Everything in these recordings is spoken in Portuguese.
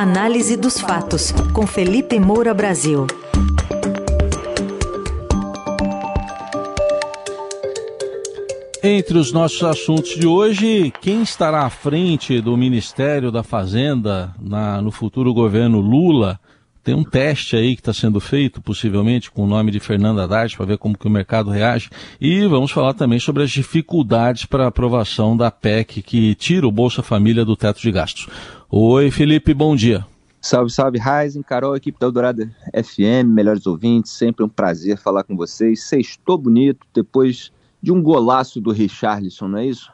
Análise dos fatos, com Felipe Moura Brasil. Entre os nossos assuntos de hoje, quem estará à frente do Ministério da Fazenda na, no futuro governo Lula? Tem um teste aí que está sendo feito, possivelmente, com o nome de Fernanda Haddad, para ver como que o mercado reage. E vamos falar também sobre as dificuldades para a aprovação da PEC que tira o Bolsa Família do teto de gastos. Oi, Felipe, bom dia. Salve, salve, Raizen, Carol, equipe da Eldorado FM, melhores ouvintes, sempre um prazer falar com vocês. Sextou bonito, depois de um golaço do Richarlison, não é isso?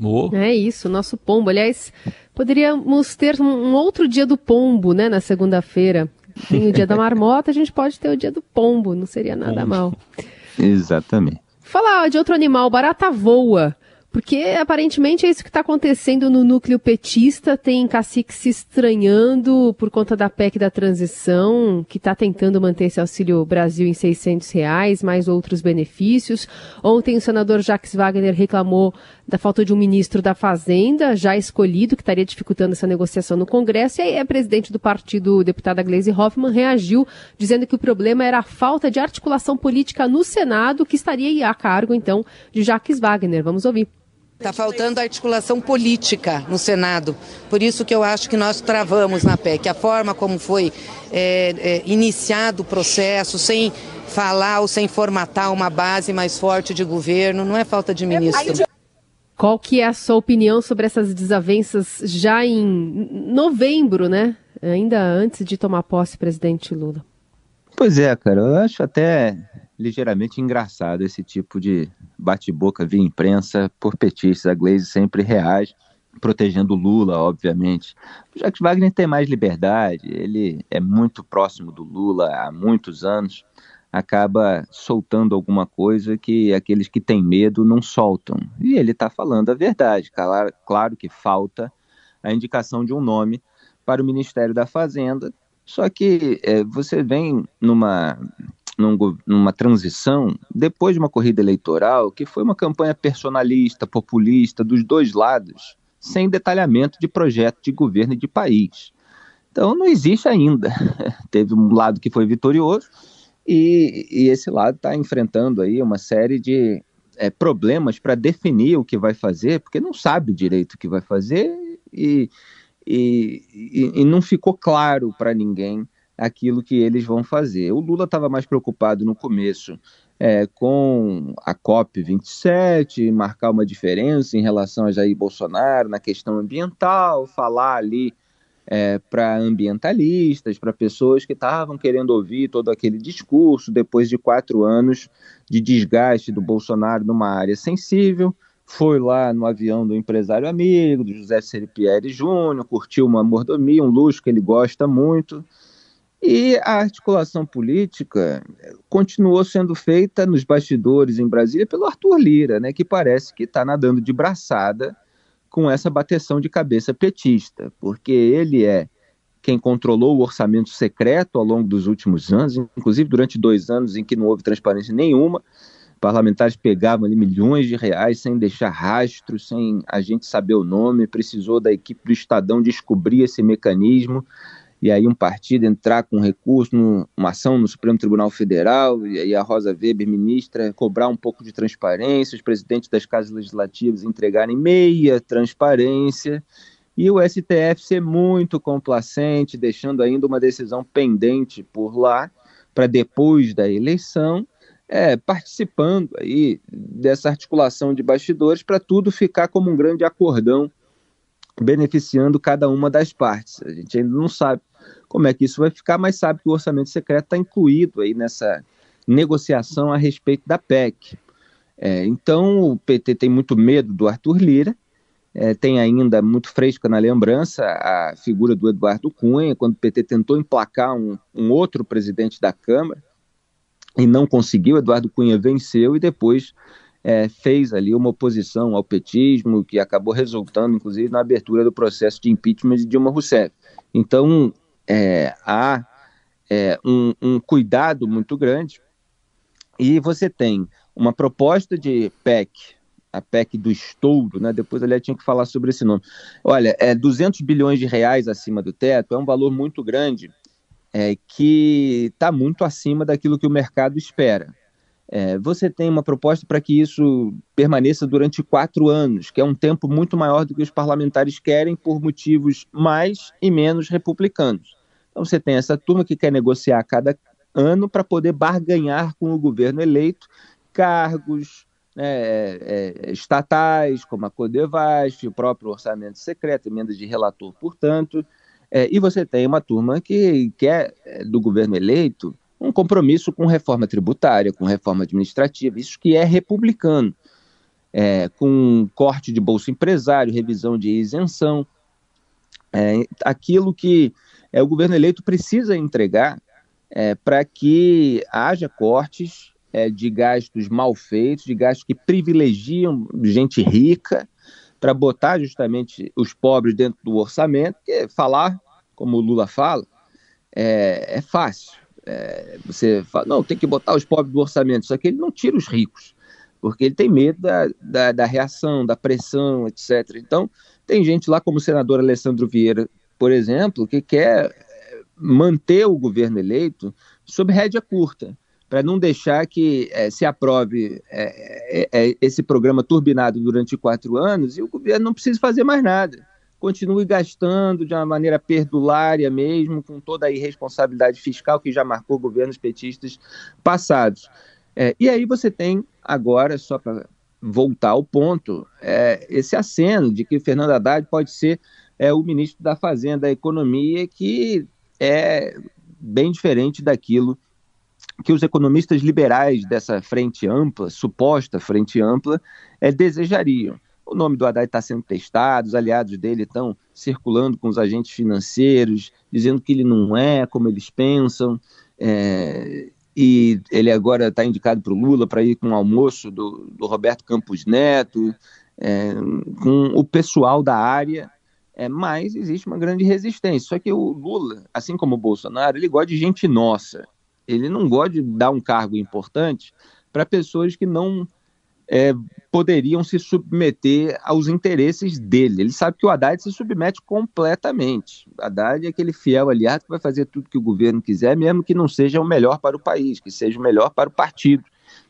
Oh. É isso, nosso pombo. Aliás, poderíamos ter um outro dia do pombo, né, na segunda-feira. Tem o dia da marmota, a gente pode ter o dia do pombo, não seria nada mal. Exatamente. Falar de outro animal, barata voa. Porque aparentemente é isso que está acontecendo no núcleo petista. Tem cacique se estranhando por conta da PEC da transição, que está tentando manter esse auxílio Brasil em 600 reais, mais outros benefícios. Ontem o senador Jacques Wagner reclamou da falta de um ministro da Fazenda já escolhido, que estaria dificultando essa negociação no Congresso. E aí a presidente do partido, deputada Gleisi Hoffmann, reagiu dizendo que o problema era a falta de articulação política no Senado, que estaria a cargo, então, de Jacques Wagner. Vamos ouvir. Está faltando articulação política no Senado. Por isso que eu acho que nós travamos na PEC. A forma como foi é, é, iniciado o processo, sem falar ou sem formatar uma base mais forte de governo, não é falta de ministro. Qual que é a sua opinião sobre essas desavenças já em novembro, né? Ainda antes de tomar posse presidente Lula? Pois é, cara, eu acho até ligeiramente engraçado esse tipo de bate-boca via imprensa por petistas. A Glaze sempre reage, protegendo Lula, obviamente. O Jacques Wagner tem mais liberdade, ele é muito próximo do Lula há muitos anos, acaba soltando alguma coisa que aqueles que têm medo não soltam. E ele está falando a verdade. Claro, claro que falta a indicação de um nome para o Ministério da Fazenda, só que é, você vem numa num, numa transição depois de uma corrida eleitoral que foi uma campanha personalista, populista, dos dois lados, sem detalhamento de projeto de governo e de país. Então não existe ainda. Teve um lado que foi vitorioso e, e esse lado está enfrentando aí uma série de é, problemas para definir o que vai fazer, porque não sabe direito o que vai fazer e, e, e, e não ficou claro para ninguém aquilo que eles vão fazer. O Lula estava mais preocupado no começo é, com a COP27, marcar uma diferença em relação a Jair Bolsonaro na questão ambiental, falar ali é, para ambientalistas, para pessoas que estavam querendo ouvir todo aquele discurso depois de quatro anos de desgaste do Bolsonaro numa área sensível. Foi lá no avião do empresário amigo, do José Seripieri Júnior, curtiu uma mordomia, um luxo que ele gosta muito. E a articulação política continuou sendo feita nos bastidores em Brasília pelo Arthur Lira, né, que parece que está nadando de braçada com essa bateção de cabeça petista, porque ele é quem controlou o orçamento secreto ao longo dos últimos anos, inclusive durante dois anos em que não houve transparência nenhuma. Parlamentares pegavam ali milhões de reais sem deixar rastro, sem a gente saber o nome, precisou da equipe do Estadão descobrir esse mecanismo e aí um partido entrar com recurso numa ação no Supremo Tribunal Federal, e aí a Rosa Weber, ministra, cobrar um pouco de transparência, os presidentes das casas legislativas entregarem meia transparência, e o STF ser muito complacente, deixando ainda uma decisão pendente por lá, para depois da eleição, é, participando aí dessa articulação de bastidores para tudo ficar como um grande acordão beneficiando cada uma das partes. A gente ainda não sabe como é que isso vai ficar, mas sabe que o orçamento secreto está incluído aí nessa negociação a respeito da PEC. É, então o PT tem muito medo do Arthur Lira, é, tem ainda muito fresca na lembrança a figura do Eduardo Cunha, quando o PT tentou emplacar um, um outro presidente da Câmara e não conseguiu, Eduardo Cunha venceu e depois é, fez ali uma oposição ao petismo, que acabou resultando, inclusive, na abertura do processo de impeachment de Dilma Rousseff. Então, é, há é, um, um cuidado muito grande e você tem uma proposta de PEC a PEC do estouro, né? depois aliás tinha que falar sobre esse nome. Olha, é 200 bilhões de reais acima do teto é um valor muito grande é, que está muito acima daquilo que o mercado espera. É, você tem uma proposta para que isso permaneça durante quatro anos, que é um tempo muito maior do que os parlamentares querem por motivos mais e menos republicanos. Então você tem essa turma que quer negociar cada ano para poder barganhar com o governo eleito cargos né, é, é, estatais, como a Codevasf, o próprio orçamento secreto, emenda de relator, portanto, é, e você tem uma turma que quer, é, do governo eleito, um compromisso com reforma tributária, com reforma administrativa, isso que é republicano, é, com corte de bolsa empresário, revisão de isenção, é, aquilo que é, o governo eleito precisa entregar é, para que haja cortes é, de gastos mal feitos, de gastos que privilegiam gente rica, para botar justamente os pobres dentro do orçamento, porque falar, como o Lula fala, é, é fácil. É, você fala, não, tem que botar os pobres do orçamento, só que ele não tira os ricos, porque ele tem medo da, da, da reação, da pressão, etc. Então, tem gente lá, como o senador Alessandro Vieira, por exemplo, que quer manter o governo eleito sob rédea curta, para não deixar que é, se aprove é, é, esse programa turbinado durante quatro anos e o governo não precise fazer mais nada. Continue gastando de uma maneira perdulária mesmo, com toda a irresponsabilidade fiscal que já marcou governos petistas passados. É, e aí você tem agora, só para voltar ao ponto, é, esse aceno de que Fernando Haddad pode ser o ministro da Fazenda, da Economia, que é bem diferente daquilo que os economistas liberais dessa frente ampla, suposta frente ampla, é, desejariam. O nome do Haddad está sendo testado, os aliados dele estão circulando com os agentes financeiros, dizendo que ele não é como eles pensam, é, e ele agora está indicado para o Lula para ir com o almoço do, do Roberto Campos Neto, é, com o pessoal da área é, mas existe uma grande resistência. Só que o Lula, assim como o Bolsonaro, ele gosta de gente nossa. Ele não gosta de dar um cargo importante para pessoas que não é, poderiam se submeter aos interesses dele. Ele sabe que o Haddad se submete completamente. O Haddad é aquele fiel aliado que vai fazer tudo que o governo quiser, mesmo que não seja o melhor para o país, que seja o melhor para o partido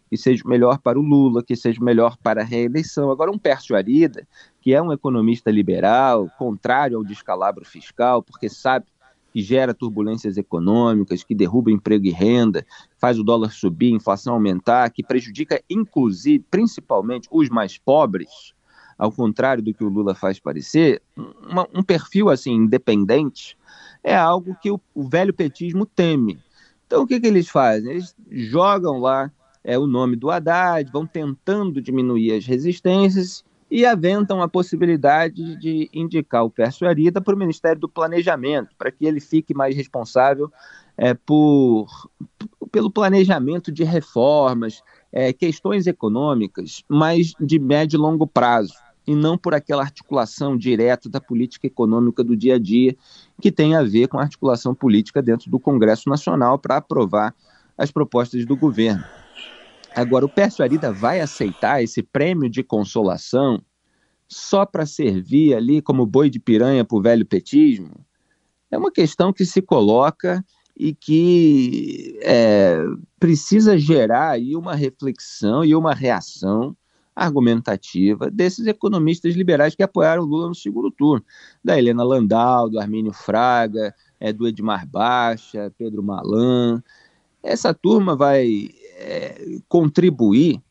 que seja melhor para o Lula, que seja melhor para a reeleição. Agora, um Pércio Arida, que é um economista liberal, contrário ao descalabro fiscal, porque sabe que gera turbulências econômicas, que derruba emprego e renda, faz o dólar subir, a inflação aumentar, que prejudica, inclusive, principalmente, os mais pobres, ao contrário do que o Lula faz parecer, uma, um perfil assim independente é algo que o, o velho petismo teme. Então, o que, que eles fazem? Eles jogam lá é, o nome do Haddad, vão tentando diminuir as resistências e aventam a possibilidade de indicar o Pércio Arida para o Ministério do Planejamento, para que ele fique mais responsável é, por, pelo planejamento de reformas, é, questões econômicas, mas de médio e longo prazo, e não por aquela articulação direta da política econômica do dia a dia, que tem a ver com a articulação política dentro do Congresso Nacional para aprovar as propostas do governo. Agora, o Pércio Arida vai aceitar esse prêmio de consolação só para servir ali como boi de piranha para o velho petismo? É uma questão que se coloca e que é, precisa gerar aí uma reflexão e uma reação argumentativa desses economistas liberais que apoiaram Lula no segundo turno, da Helena Landau, do Armínio Fraga, é, do Edmar Baixa, Pedro Malan. Essa turma vai é, contribuir,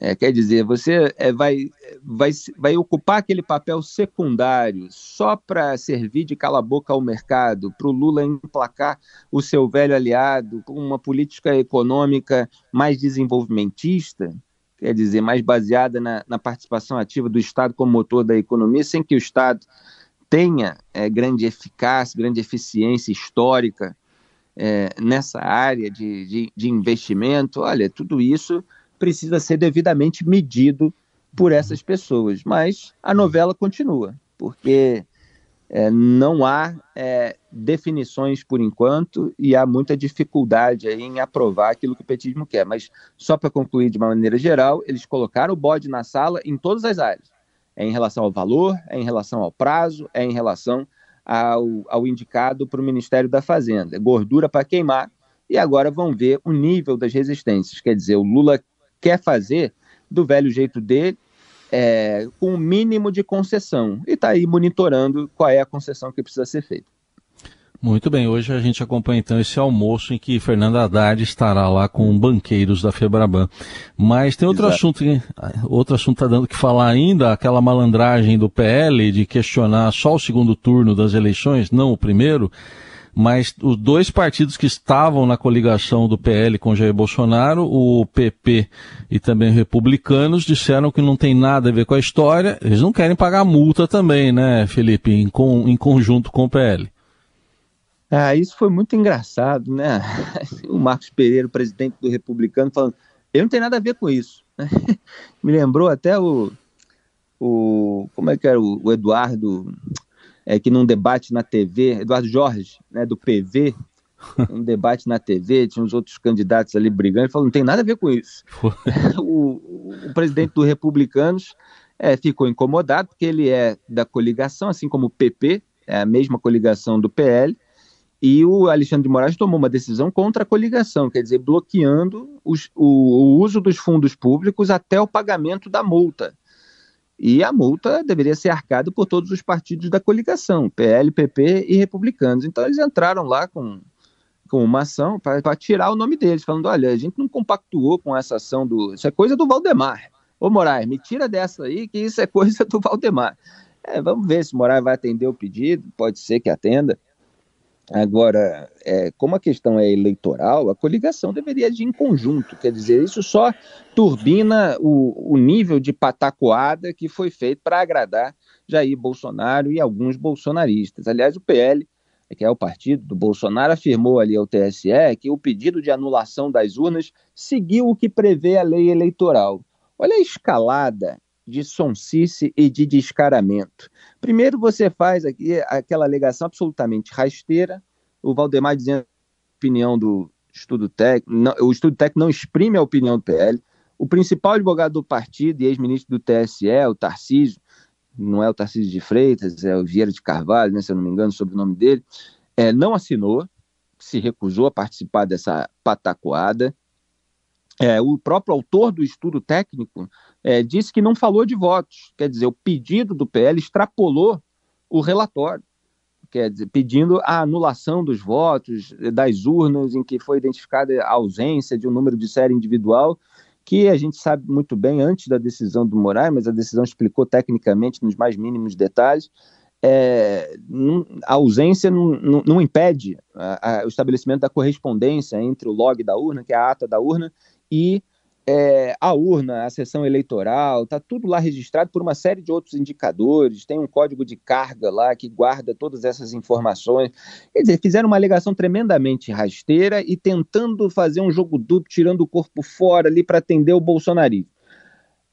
é, quer dizer, você é, vai, vai, vai ocupar aquele papel secundário só para servir de cala-boca ao mercado, para o Lula emplacar o seu velho aliado com uma política econômica mais desenvolvimentista, quer dizer, mais baseada na, na participação ativa do Estado como motor da economia, sem que o Estado tenha é, grande eficácia, grande eficiência histórica é, nessa área de, de, de investimento, olha, tudo isso precisa ser devidamente medido por essas pessoas. Mas a novela continua, porque é, não há é, definições por enquanto e há muita dificuldade em aprovar aquilo que o petismo quer. Mas só para concluir de uma maneira geral, eles colocaram o bode na sala em todas as áreas. É em relação ao valor, é em relação ao prazo, é em relação ao, ao indicado para o Ministério da Fazenda. Gordura para queimar e agora vão ver o nível das resistências. Quer dizer, o Lula quer fazer do velho jeito dele é, com o mínimo de concessão. E está aí monitorando qual é a concessão que precisa ser feita. Muito bem, hoje a gente acompanha então esse almoço em que Fernando Haddad estará lá com banqueiros da Febraban. Mas tem outro Exato. assunto, outro assunto está dando que falar ainda, aquela malandragem do PL de questionar só o segundo turno das eleições, não o primeiro mas os dois partidos que estavam na coligação do PL com Jair Bolsonaro, o PP e também republicanos, disseram que não tem nada a ver com a história, eles não querem pagar multa também, né, Felipe, em, com, em conjunto com o PL. Ah, isso foi muito engraçado, né? O Marcos Pereira, presidente do Republicano, falando: eu não tenho nada a ver com isso. Me lembrou até o, o. Como é que era? O, o Eduardo é, que num debate na TV, Eduardo Jorge, né, do PV, um debate na TV, tinha uns outros candidatos ali brigando, e falou, não tem nada a ver com isso. o, o, presidente do Republicanos é, ficou incomodado, porque ele é da coligação, assim como o PP, é a mesma coligação do PL, e o Alexandre de Moraes tomou uma decisão contra a coligação, quer dizer, bloqueando os, o, o uso dos fundos públicos até o pagamento da multa. E a multa deveria ser arcada por todos os partidos da coligação, PL, PP e republicanos. Então eles entraram lá com, com uma ação para tirar o nome deles, falando: olha, a gente não compactuou com essa ação do. Isso é coisa do Valdemar. Ô Moraes, me tira dessa aí, que isso é coisa do Valdemar. É, vamos ver se o Moraes vai atender o pedido, pode ser que atenda. Agora, é, como a questão é eleitoral, a coligação deveria agir em conjunto, quer dizer, isso só turbina o, o nível de patacoada que foi feito para agradar Jair Bolsonaro e alguns bolsonaristas. Aliás, o PL, que é o partido do Bolsonaro, afirmou ali ao TSE que o pedido de anulação das urnas seguiu o que prevê a lei eleitoral. Olha a escalada de sonsice e de descaramento. Primeiro você faz aqui aquela alegação absolutamente rasteira, o Valdemar dizendo a opinião do estudo técnico, o estudo técnico não exprime a opinião do PL, o principal advogado do partido e ex-ministro do TSE, o Tarcísio, não é o Tarcísio de Freitas, é o Vieira de Carvalho, né, se eu não me engano, sobre o nome dele, é, não assinou, se recusou a participar dessa patacoada. É, o próprio autor do estudo técnico é, disse que não falou de votos, quer dizer, o pedido do PL extrapolou o relatório, quer dizer, pedindo a anulação dos votos, das urnas em que foi identificada a ausência de um número de série individual, que a gente sabe muito bem antes da decisão do Moraes, mas a decisão explicou tecnicamente nos mais mínimos detalhes, é, a ausência não, não, não impede a, a, o estabelecimento da correspondência entre o log da urna, que é a ata da urna, e é, a urna, a sessão eleitoral, está tudo lá registrado por uma série de outros indicadores, tem um código de carga lá que guarda todas essas informações. Quer dizer, fizeram uma alegação tremendamente rasteira e tentando fazer um jogo duplo, tirando o corpo fora ali para atender o bolsonarismo.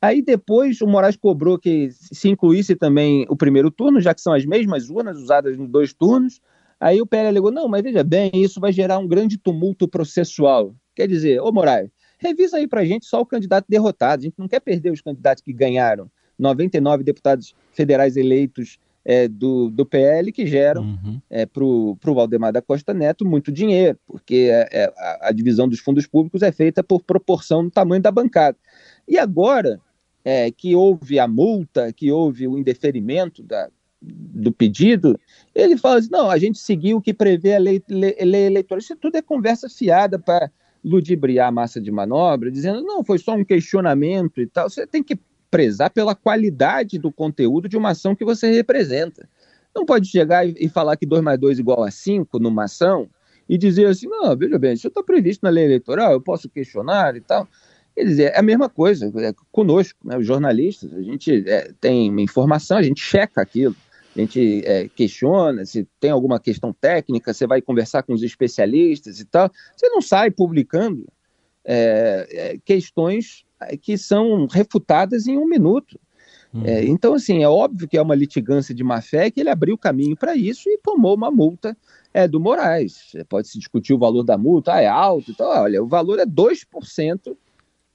Aí depois o Moraes cobrou que se incluísse também o primeiro turno, já que são as mesmas urnas usadas nos dois turnos. Aí o PL alegou, não, mas veja bem, isso vai gerar um grande tumulto processual. Quer dizer, ô Moraes, Revisa aí para a gente só o candidato derrotado. A gente não quer perder os candidatos que ganharam. 99 deputados federais eleitos é, do, do PL que geram uhum. é, para o Valdemar da Costa Neto muito dinheiro, porque é, é, a, a, divisão dos fundos públicos é feita por proporção do tamanho da bancada. E agora é, que houve a multa, que houve o indeferimento da, do pedido, ele fala assim: não, a gente seguiu o que prevê a lei, lei, lei eleitoral. Isso tudo é conversa fiada para ludibriar a massa de manobra, dizendo, não, foi só um questionamento e tal. Você tem que prezar pela qualidade do conteúdo de uma ação que você representa. Não pode chegar e falar que 2 mais 2 igual a 5 numa ação e dizer assim, não, veja bem, isso está previsto na lei eleitoral, eu posso questionar e tal. Quer dizer, é a mesma coisa é, conosco, né, os jornalistas, a gente é, tem uma informação, a gente checa aquilo a gente é, questiona se tem alguma questão técnica, você vai conversar com os especialistas e tal. Você não sai publicando é, é, questões que são refutadas em um minuto. Uhum. É, então, assim, é óbvio que é uma litigância de má fé que ele abriu caminho para isso e tomou uma multa é, do Moraes. Pode se discutir o valor da multa, ah, é alto, então, olha, o valor é 2%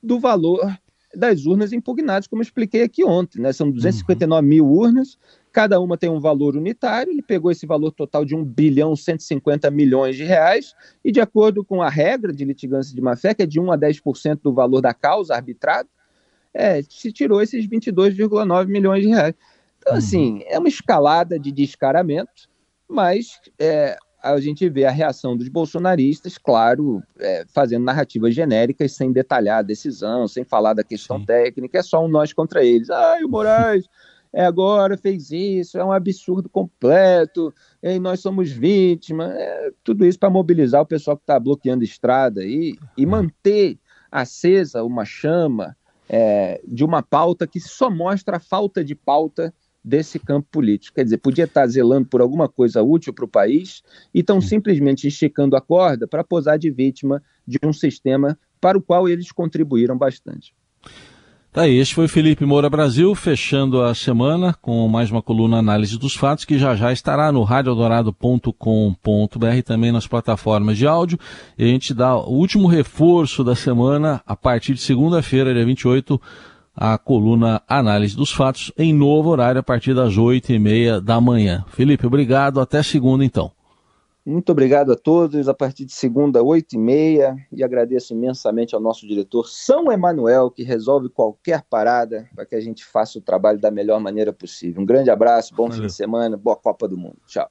do valor das urnas impugnadas, como eu expliquei aqui ontem. Né? São 259 uhum. mil urnas, cada uma tem um valor unitário, ele pegou esse valor total de 1 bilhão 150 milhões de reais, e de acordo com a regra de litigância de má-fé, que é de 1 a 10% do valor da causa arbitrada, é, se tirou esses 22,9 milhões de reais. Então, uhum. assim, é uma escalada de descaramento, mas é, a gente vê a reação dos bolsonaristas, claro, é, fazendo narrativas genéricas, sem detalhar a decisão, sem falar da questão Sim. técnica, é só um nós contra eles. Ai, o Moraes é, agora fez isso, é um absurdo completo, e nós somos vítimas. É, tudo isso para mobilizar o pessoal que está bloqueando estrada e, e uhum. manter acesa uma chama é, de uma pauta que só mostra a falta de pauta desse campo político. Quer dizer, podia estar zelando por alguma coisa útil para o país e estão simplesmente esticando a corda para posar de vítima de um sistema para o qual eles contribuíram bastante. Tá aí, este foi Felipe Moura Brasil, fechando a semana com mais uma coluna análise dos fatos, que já já estará no radiodourado.com.br também nas plataformas de áudio. E a gente dá o último reforço da semana a partir de segunda-feira, dia 28, a coluna Análise dos Fatos em novo horário a partir das oito e meia da manhã. Felipe, obrigado. Até segunda, então. Muito obrigado a todos. A partir de segunda, oito e meia. E agradeço imensamente ao nosso diretor São Emanuel, que resolve qualquer parada para que a gente faça o trabalho da melhor maneira possível. Um grande abraço, bom Valeu. fim de semana, boa Copa do Mundo. Tchau.